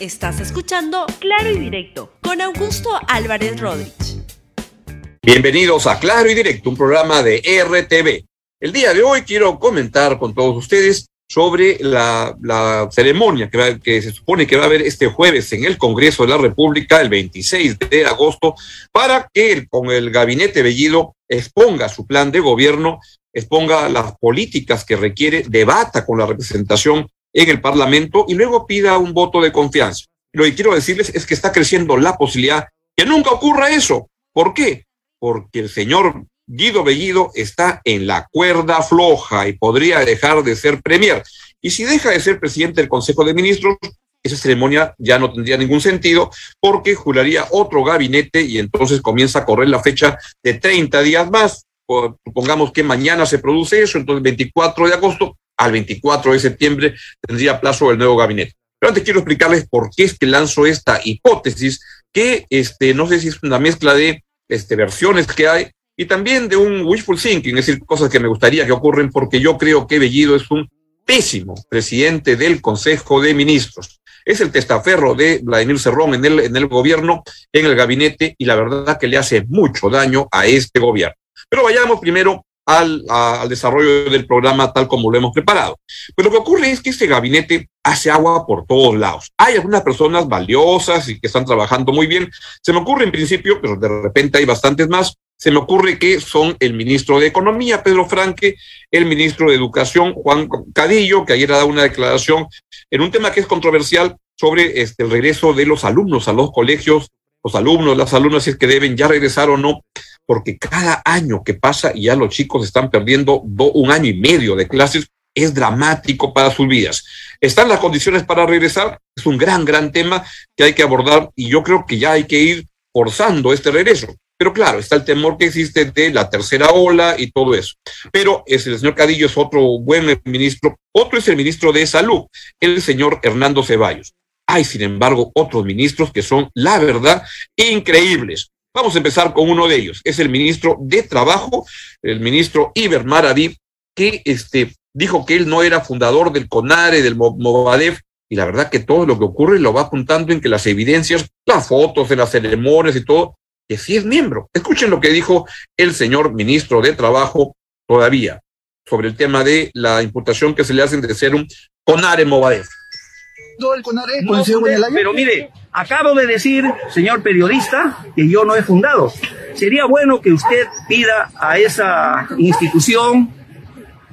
Estás escuchando Claro y Directo con Augusto Álvarez Rodríguez. Bienvenidos a Claro y Directo, un programa de RTV. El día de hoy quiero comentar con todos ustedes sobre la, ceremonia que, se supone que va a haber este jueves en el Congreso de la República, el 26 de agosto, para que con el gabinete Bellido exponga su plan de gobierno, exponga las políticas que requiere, debata con la representación en el Parlamento y luego pida un voto de confianza. Lo que quiero decirles es que está creciendo la posibilidad que nunca ocurra eso. ¿Por qué? Porque el señor Guido Bellido está en la cuerda floja y podría dejar de ser premier. Y si deja de ser presidente del Consejo de Ministros, esa ceremonia ya no tendría ningún sentido porque juraría otro gabinete y entonces comienza a correr la fecha de 30 días más. Supongamos que mañana se produce eso, entonces 24 de agosto al 24 de septiembre tendría plazo el nuevo gabinete. Pero antes quiero explicarles por qué es que lanzo esta hipótesis, que este, no sé si es una mezcla de este, versiones que hay, y también de un wishful thinking, es decir, cosas que me gustaría que ocurren, porque yo creo que Bellido es un pésimo presidente del Consejo de Ministros. Es el testaferro de Vladimir Cerrón en el, en el gobierno, en el gabinete, y la verdad que le hace mucho daño a este gobierno. Pero vayamos primero al, desarrollo del programa tal como lo hemos preparado. Pero lo que ocurre es que este gabinete hace agua por todos lados. Hay algunas personas valiosas y que están trabajando muy bien. Se me ocurre en principio, pero de repente hay bastantes más, se me ocurre que son el ministro de Economía, Pedro Franque, el ministro de Educación, Juan Cadillo, que ayer ha dado una declaración en un tema que es controversial sobre este, el regreso de los alumnos a los colegios, los alumnos, las alumnas, si es que deben ya regresar o no, porque cada año que pasa y ya los chicos están perdiendo un año y medio de clases, es dramático para sus vidas. ¿Están las condiciones para regresar? Es un gran, gran tema que hay que abordar y yo creo que ya hay que ir forzando este regreso. Pero claro, está el temor que existe de la tercera ola y todo eso. Pero el señor Cadillo es otro buen ministro. Otro es el ministro de Salud, el señor Hernando Ceballos. Hay, sin embargo, otros ministros que son, la verdad, increíbles. Vamos a empezar con uno de ellos. Es el ministro de Trabajo, el ministro Iber Maraví, que este, dijo que él no era fundador del CONARE, del Movadef, y la verdad que todo lo que ocurre lo va apuntando en que las evidencias, las fotos de las ceremonias y todo, que sí es miembro. Escuchen lo que dijo el señor ministro de Trabajo todavía sobre el tema de la imputación que se le hacen de ser un CONARE Movadef. el CONARE, pero mire, acabo de decir, señor periodista, que yo no he fundado. Sería bueno que usted pida a esa institución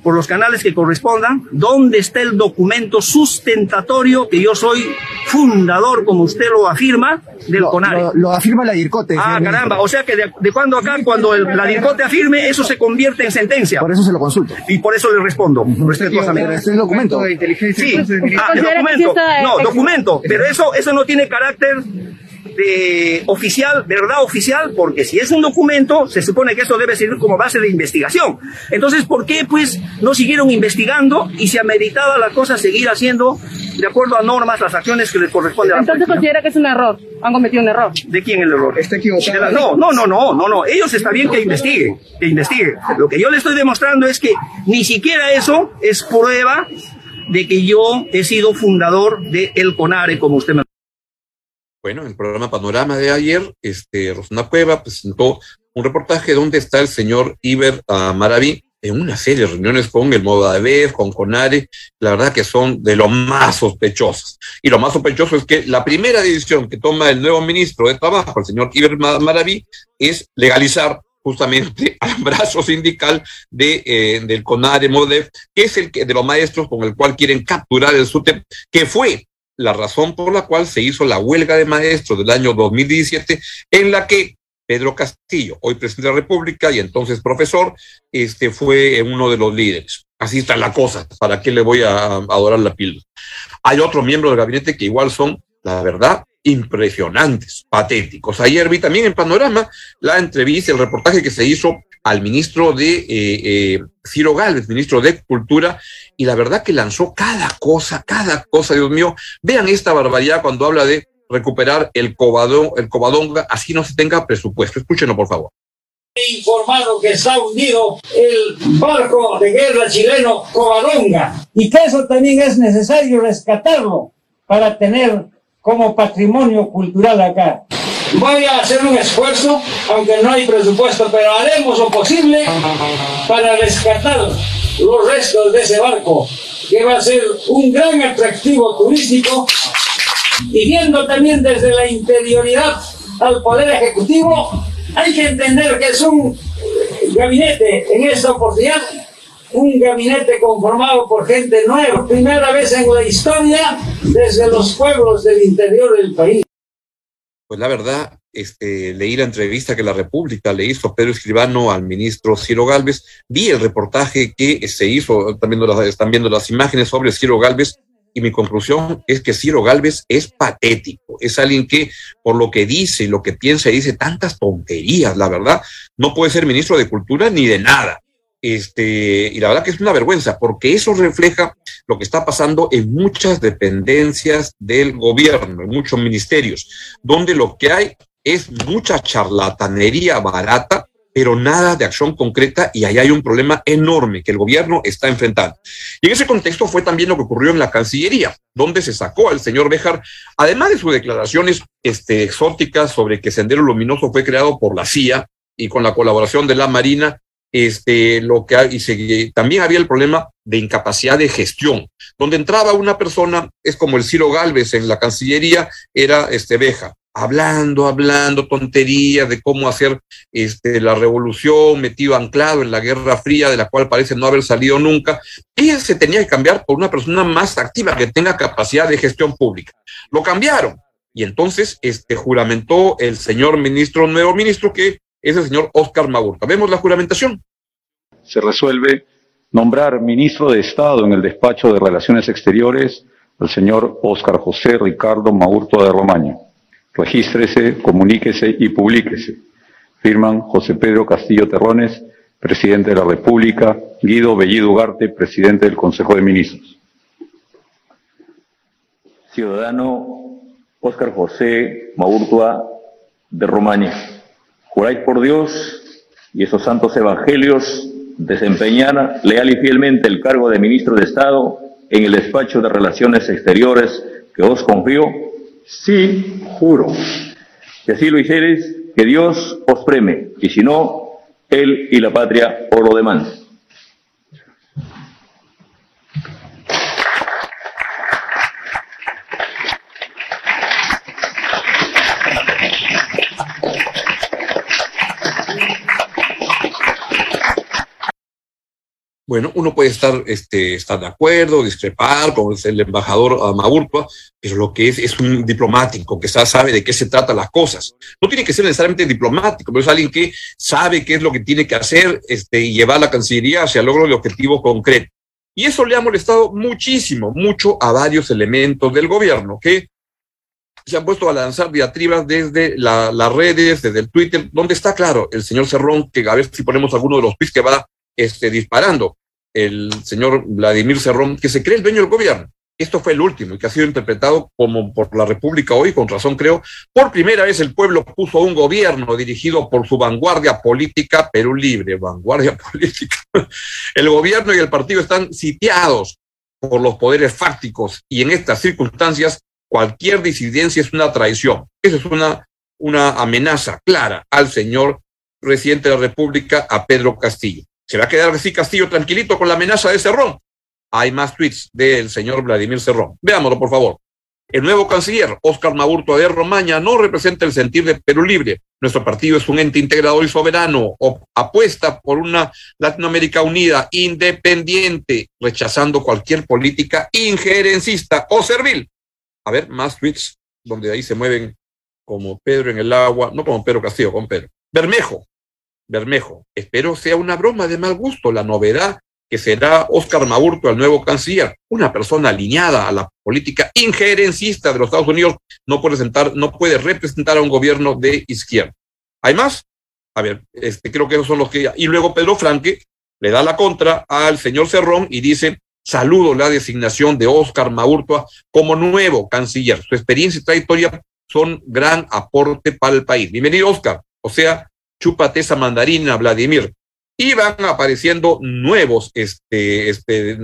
por los canales que correspondan, dónde está el documento sustentatorio que yo soy fundador, como usted lo afirma, del CONARE. Lo, afirma la DIRCOTE. Ah, caramba, o sea que de, cuando acá, cuando el, la DIRCOTE afirme, eso se convierte en sentencia. Por eso se lo consulto. Y por eso le respondo, respetuosamente. Pero es el documento. Sí, ah, el documento. No, documento, pero eso, eso no tiene carácter de oficial, verdad oficial, porque si es un documento, se supone que eso debe servir como base de investigación. Entonces, ¿por qué pues no siguieron investigando y se ameritaba la cosa seguir haciendo de acuerdo a normas las acciones que les corresponden a la Entonces considera que es un error, han cometido un error. ¿De quién el error? Está equivocado. No, no, no, no, no, no, ellos está bien que investiguen, que investiguen. Lo que yo le estoy demostrando es que ni siquiera eso es prueba de que yo he sido fundador de El CONARE, como usted me bueno, en el programa Panorama de ayer, este, Rosana Cueva presentó un reportaje donde está el señor Iber uh, Maraví en una serie de reuniones con el Movadef, con Conare, la verdad que son de lo más sospechosas. Y lo más sospechoso es que la primera decisión que toma el nuevo ministro de Trabajo, el señor Iber Maraví, es legalizar justamente al brazo sindical de, eh, del CONARE Movadef, que es el que, de los maestros con el cual quieren capturar el SUTEP, que fue la razón por la cual se hizo la huelga de maestros del año 2017, en la que Pedro Castillo, hoy presidente de la República y entonces profesor, este fue uno de los líderes. Así está la cosa. ¿Para qué le voy a adorar la píldora? Hay otros miembros del gabinete que igual son, la verdad, impresionantes, patéticos. Ayer vi también en Panorama la entrevista, el reportaje que se hizo al ministro de eh, eh, Ciro Gálvez, ministro de Cultura, y la verdad que lanzó cada cosa, cada cosa, Dios mío. Vean esta barbaridad cuando habla de recuperar el cobadón, el cobadonga, así no se tenga presupuesto. Escúchenlo, por favor. Informado que está hundido el barco de guerra chileno Covadonga y que eso también es necesario rescatarlo para tener como patrimonio cultural acá. Voy a hacer un esfuerzo, aunque no hay presupuesto, pero haremos lo posible para rescatar los restos de ese barco, que va a ser un gran atractivo turístico, y viendo también desde la interioridad al Poder Ejecutivo, hay que entender que es un gabinete en esta oportunidad, un gabinete conformado por gente nueva, primera vez en la historia desde los pueblos del interior del país. Pues la verdad, este, leí la entrevista que la República le hizo Pedro Escribano al ministro Ciro Galvez, vi el reportaje que se hizo, están viendo las, están viendo las imágenes sobre Ciro Galvez, y mi conclusión es que Ciro Galvez es patético, es alguien que por lo que dice y lo que piensa dice tantas tonterías, la verdad, no puede ser ministro de Cultura ni de nada. Este, y la verdad que es una vergüenza, porque eso refleja lo que está pasando en muchas dependencias del gobierno, en muchos ministerios, donde lo que hay es mucha charlatanería barata, pero nada de acción concreta y ahí hay un problema enorme que el gobierno está enfrentando. Y en ese contexto fue también lo que ocurrió en la Cancillería, donde se sacó al señor Bejar, además de sus declaraciones este, exóticas sobre que Sendero Luminoso fue creado por la CIA y con la colaboración de la Marina, este, lo que y también había el problema de incapacidad de gestión, donde entraba una persona, es como el Ciro Galvez en la Cancillería, era este Beja, hablando, hablando tonterías de cómo hacer este, la revolución, metido anclado en la Guerra Fría, de la cual parece no haber salido nunca, y se tenía que cambiar por una persona más activa que tenga capacidad de gestión pública. Lo cambiaron. Y entonces este, juramentó el señor ministro, nuevo ministro, que es el señor Oscar Maburta. Vemos la juramentación. Se resuelve nombrar ministro de Estado en el despacho de Relaciones Exteriores al señor Oscar José Ricardo Maurto de Romaña. Regístrese, comuníquese y publíquese. Firman José Pedro Castillo Terrones, presidente de la República, Guido Bellido Ugarte, presidente del Consejo de Ministros. Ciudadano Oscar José Maurtua de Romaña juráis por Dios y esos santos evangelios desempeñar leal y fielmente el cargo de ministro de Estado en el despacho de Relaciones Exteriores que os confío? Sí, juro. Si así lo hicieres, que Dios os preme, y si no, Él y la patria os lo demandan. Bueno, uno puede estar, este, estar de acuerdo, discrepar, es el embajador Maurtua, pero lo que es es un diplomático que sabe de qué se tratan las cosas. No tiene que ser necesariamente diplomático, pero es alguien que sabe qué es lo que tiene que hacer este, y llevar la Cancillería hacia el logro de objetivo concreto. Y eso le ha molestado muchísimo, mucho a varios elementos del gobierno que se han puesto a lanzar diatribas desde las redes, desde el Twitter, donde está claro el señor Cerrón, que a ver si ponemos alguno de los tweets que va este, disparando el señor Vladimir Cerrón, que se cree el dueño del gobierno. Esto fue el último y que ha sido interpretado como por la República hoy, con razón creo. Por primera vez el pueblo puso un gobierno dirigido por su vanguardia política, Perú Libre, vanguardia política. El gobierno y el partido están sitiados por los poderes fácticos y en estas circunstancias cualquier disidencia es una traición. Esa es una, una amenaza clara al señor presidente de la República, a Pedro Castillo. ¿Se va a quedar así Castillo tranquilito con la amenaza de Cerrón? Hay más tweets del señor Vladimir Cerrón. Veámoslo, por favor. El nuevo canciller, Oscar Maburto de Romaña, no representa el sentir de Perú Libre. Nuestro partido es un ente integrador y soberano. Apuesta por una Latinoamérica unida, independiente, rechazando cualquier política injerencista o servil. A ver, más tweets donde ahí se mueven como Pedro en el agua, no como Pedro Castillo, con Pedro. Bermejo, Bermejo. Espero sea una broma de mal gusto la novedad que será Oscar Maurto, el nuevo canciller, una persona alineada a la política injerencista de los Estados Unidos, no puede, sentar, no puede representar a un gobierno de izquierda. ¿Hay más? A ver, este, creo que esos son los que... Y luego Pedro Franque le da la contra al señor Cerrón y dice, saludo la designación de Oscar Maurtua como nuevo canciller. Su experiencia y trayectoria son gran aporte para el país. Bienvenido, Oscar. O sea, chúpate esa mandarina, Vladimir. Y van apareciendo nuevos este, este,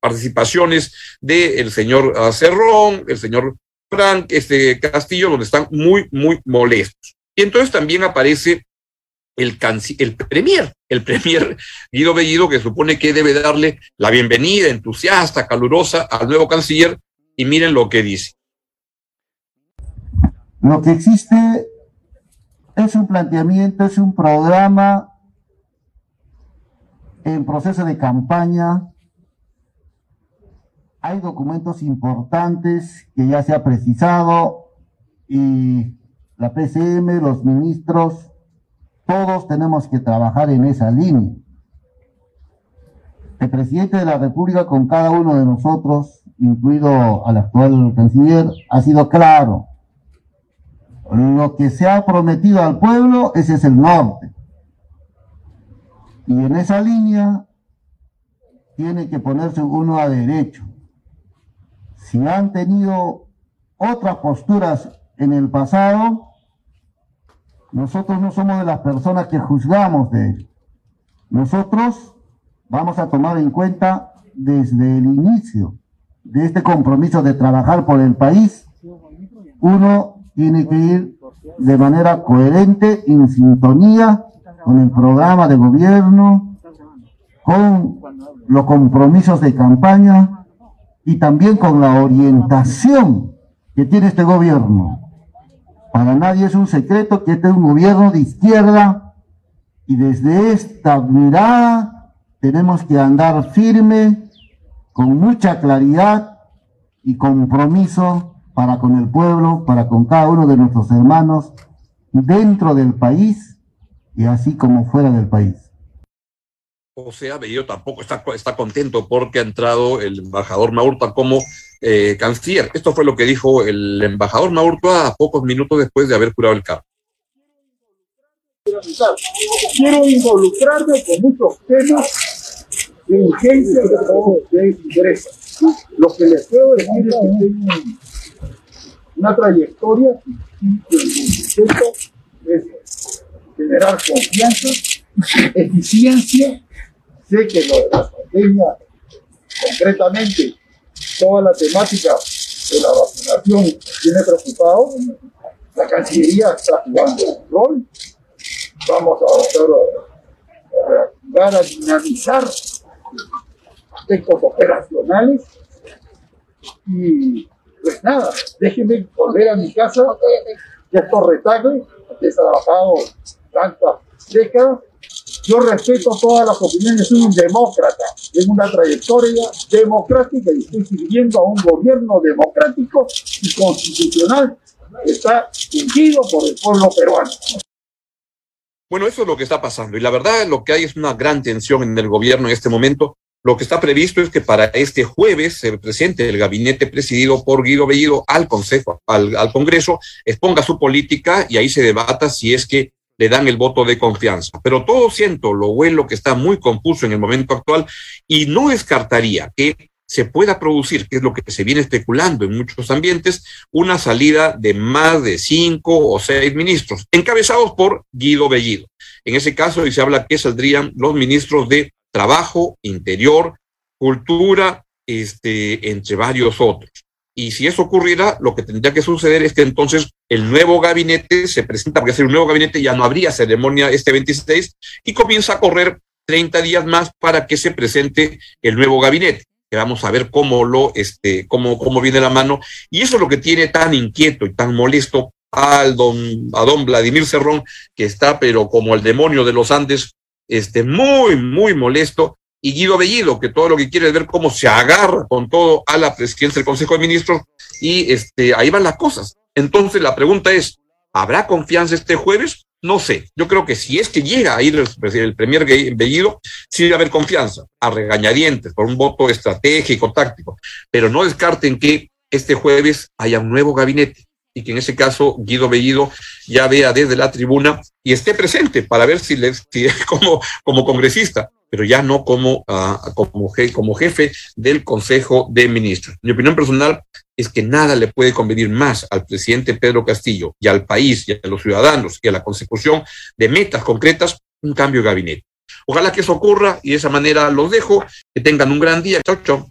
participaciones del señor Cerrón, el señor Frank este, Castillo, donde están muy, muy molestos. Y entonces también aparece el, el premier, el premier Guido Bellido, que supone que debe darle la bienvenida entusiasta, calurosa al nuevo canciller, y miren lo que dice. Lo que existe es un planteamiento, es un programa en proceso de campaña. Hay documentos importantes que ya se ha precisado y la PCM, los ministros, todos tenemos que trabajar en esa línea. El presidente de la República con cada uno de nosotros, incluido al actual canciller, ha sido claro. Lo que se ha prometido al pueblo, ese es el norte. Y en esa línea tiene que ponerse uno a derecho. Si han tenido otras posturas en el pasado, nosotros no somos de las personas que juzgamos de él. Nosotros vamos a tomar en cuenta desde el inicio de este compromiso de trabajar por el país, uno tiene que ir de manera coherente, en sintonía con el programa de gobierno, con los compromisos de campaña y también con la orientación que tiene este gobierno. Para nadie es un secreto que este es un gobierno de izquierda y desde esta mirada tenemos que andar firme, con mucha claridad y compromiso para con el pueblo, para con cada uno de nuestros hermanos dentro del país y así como fuera del país. O sea, Bello tampoco está, está contento porque ha entrado el embajador Maurta como eh, canciller. Esto fue lo que dijo el embajador Maurtua a pocos minutos después de haber curado el cargo. Quiero involucrarme con muchos temas de urgencia de interés. Lo que les puedo decir es que tengo una trayectoria que es generar confianza, eficiencia. Sé que lo de la pandemia, concretamente, toda la temática de la vacunación tiene preocupado. La Cancillería está jugando un rol. Vamos a, a, a dinamizar aspectos operacionales. Y pues nada, déjenme volver a mi casa, que es Torretagle, he trabajado tantas décadas yo respeto todas las opiniones, soy un demócrata, tengo una trayectoria democrática y estoy sirviendo a un gobierno democrático y constitucional que está ungido por el pueblo peruano. Bueno, eso es lo que está pasando y la verdad lo que hay es una gran tensión en el gobierno en este momento. Lo que está previsto es que para este jueves se presente el gabinete presidido por Guido Bellido al Consejo, al, al Congreso, exponga su política y ahí se debata si es que le dan el voto de confianza. Pero todo siento lo bueno que está muy confuso en el momento actual y no descartaría que se pueda producir, que es lo que se viene especulando en muchos ambientes, una salida de más de cinco o seis ministros, encabezados por Guido Bellido. En ese caso, y se habla que saldrían los ministros de Trabajo, Interior, Cultura, este, entre varios otros. Y si eso ocurriera, lo que tendría que suceder es que entonces el nuevo gabinete se presenta, porque ser un nuevo gabinete ya no habría ceremonia este 26 y comienza a correr 30 días más para que se presente el nuevo gabinete que vamos a ver cómo lo, este, cómo, cómo viene la mano. Y eso es lo que tiene tan inquieto y tan molesto al don, a don Vladimir Cerrón, que está, pero como el demonio de los Andes, este, muy, muy molesto, y Guido Bellido, que todo lo que quiere es ver cómo se agarra con todo a la presidencia del Consejo de Ministros y este, ahí van las cosas. Entonces la pregunta es, ¿habrá confianza este jueves? No sé, yo creo que si es que llega a ir el, premier Bellido, sí debe haber confianza, a regañadientes, por un voto estratégico, táctico, pero no descarten que este jueves haya un nuevo gabinete y que en ese caso Guido Bellido ya vea desde la tribuna y esté presente para ver si, le, si como, como congresista pero ya no como, uh, como, como jefe del Consejo de Ministros. Mi opinión personal es que nada le puede convenir más al presidente Pedro Castillo y al país y a los ciudadanos y a la consecución de metas concretas un cambio de gabinete. Ojalá que eso ocurra y de esa manera los dejo. Que tengan un gran día. Chau, chau.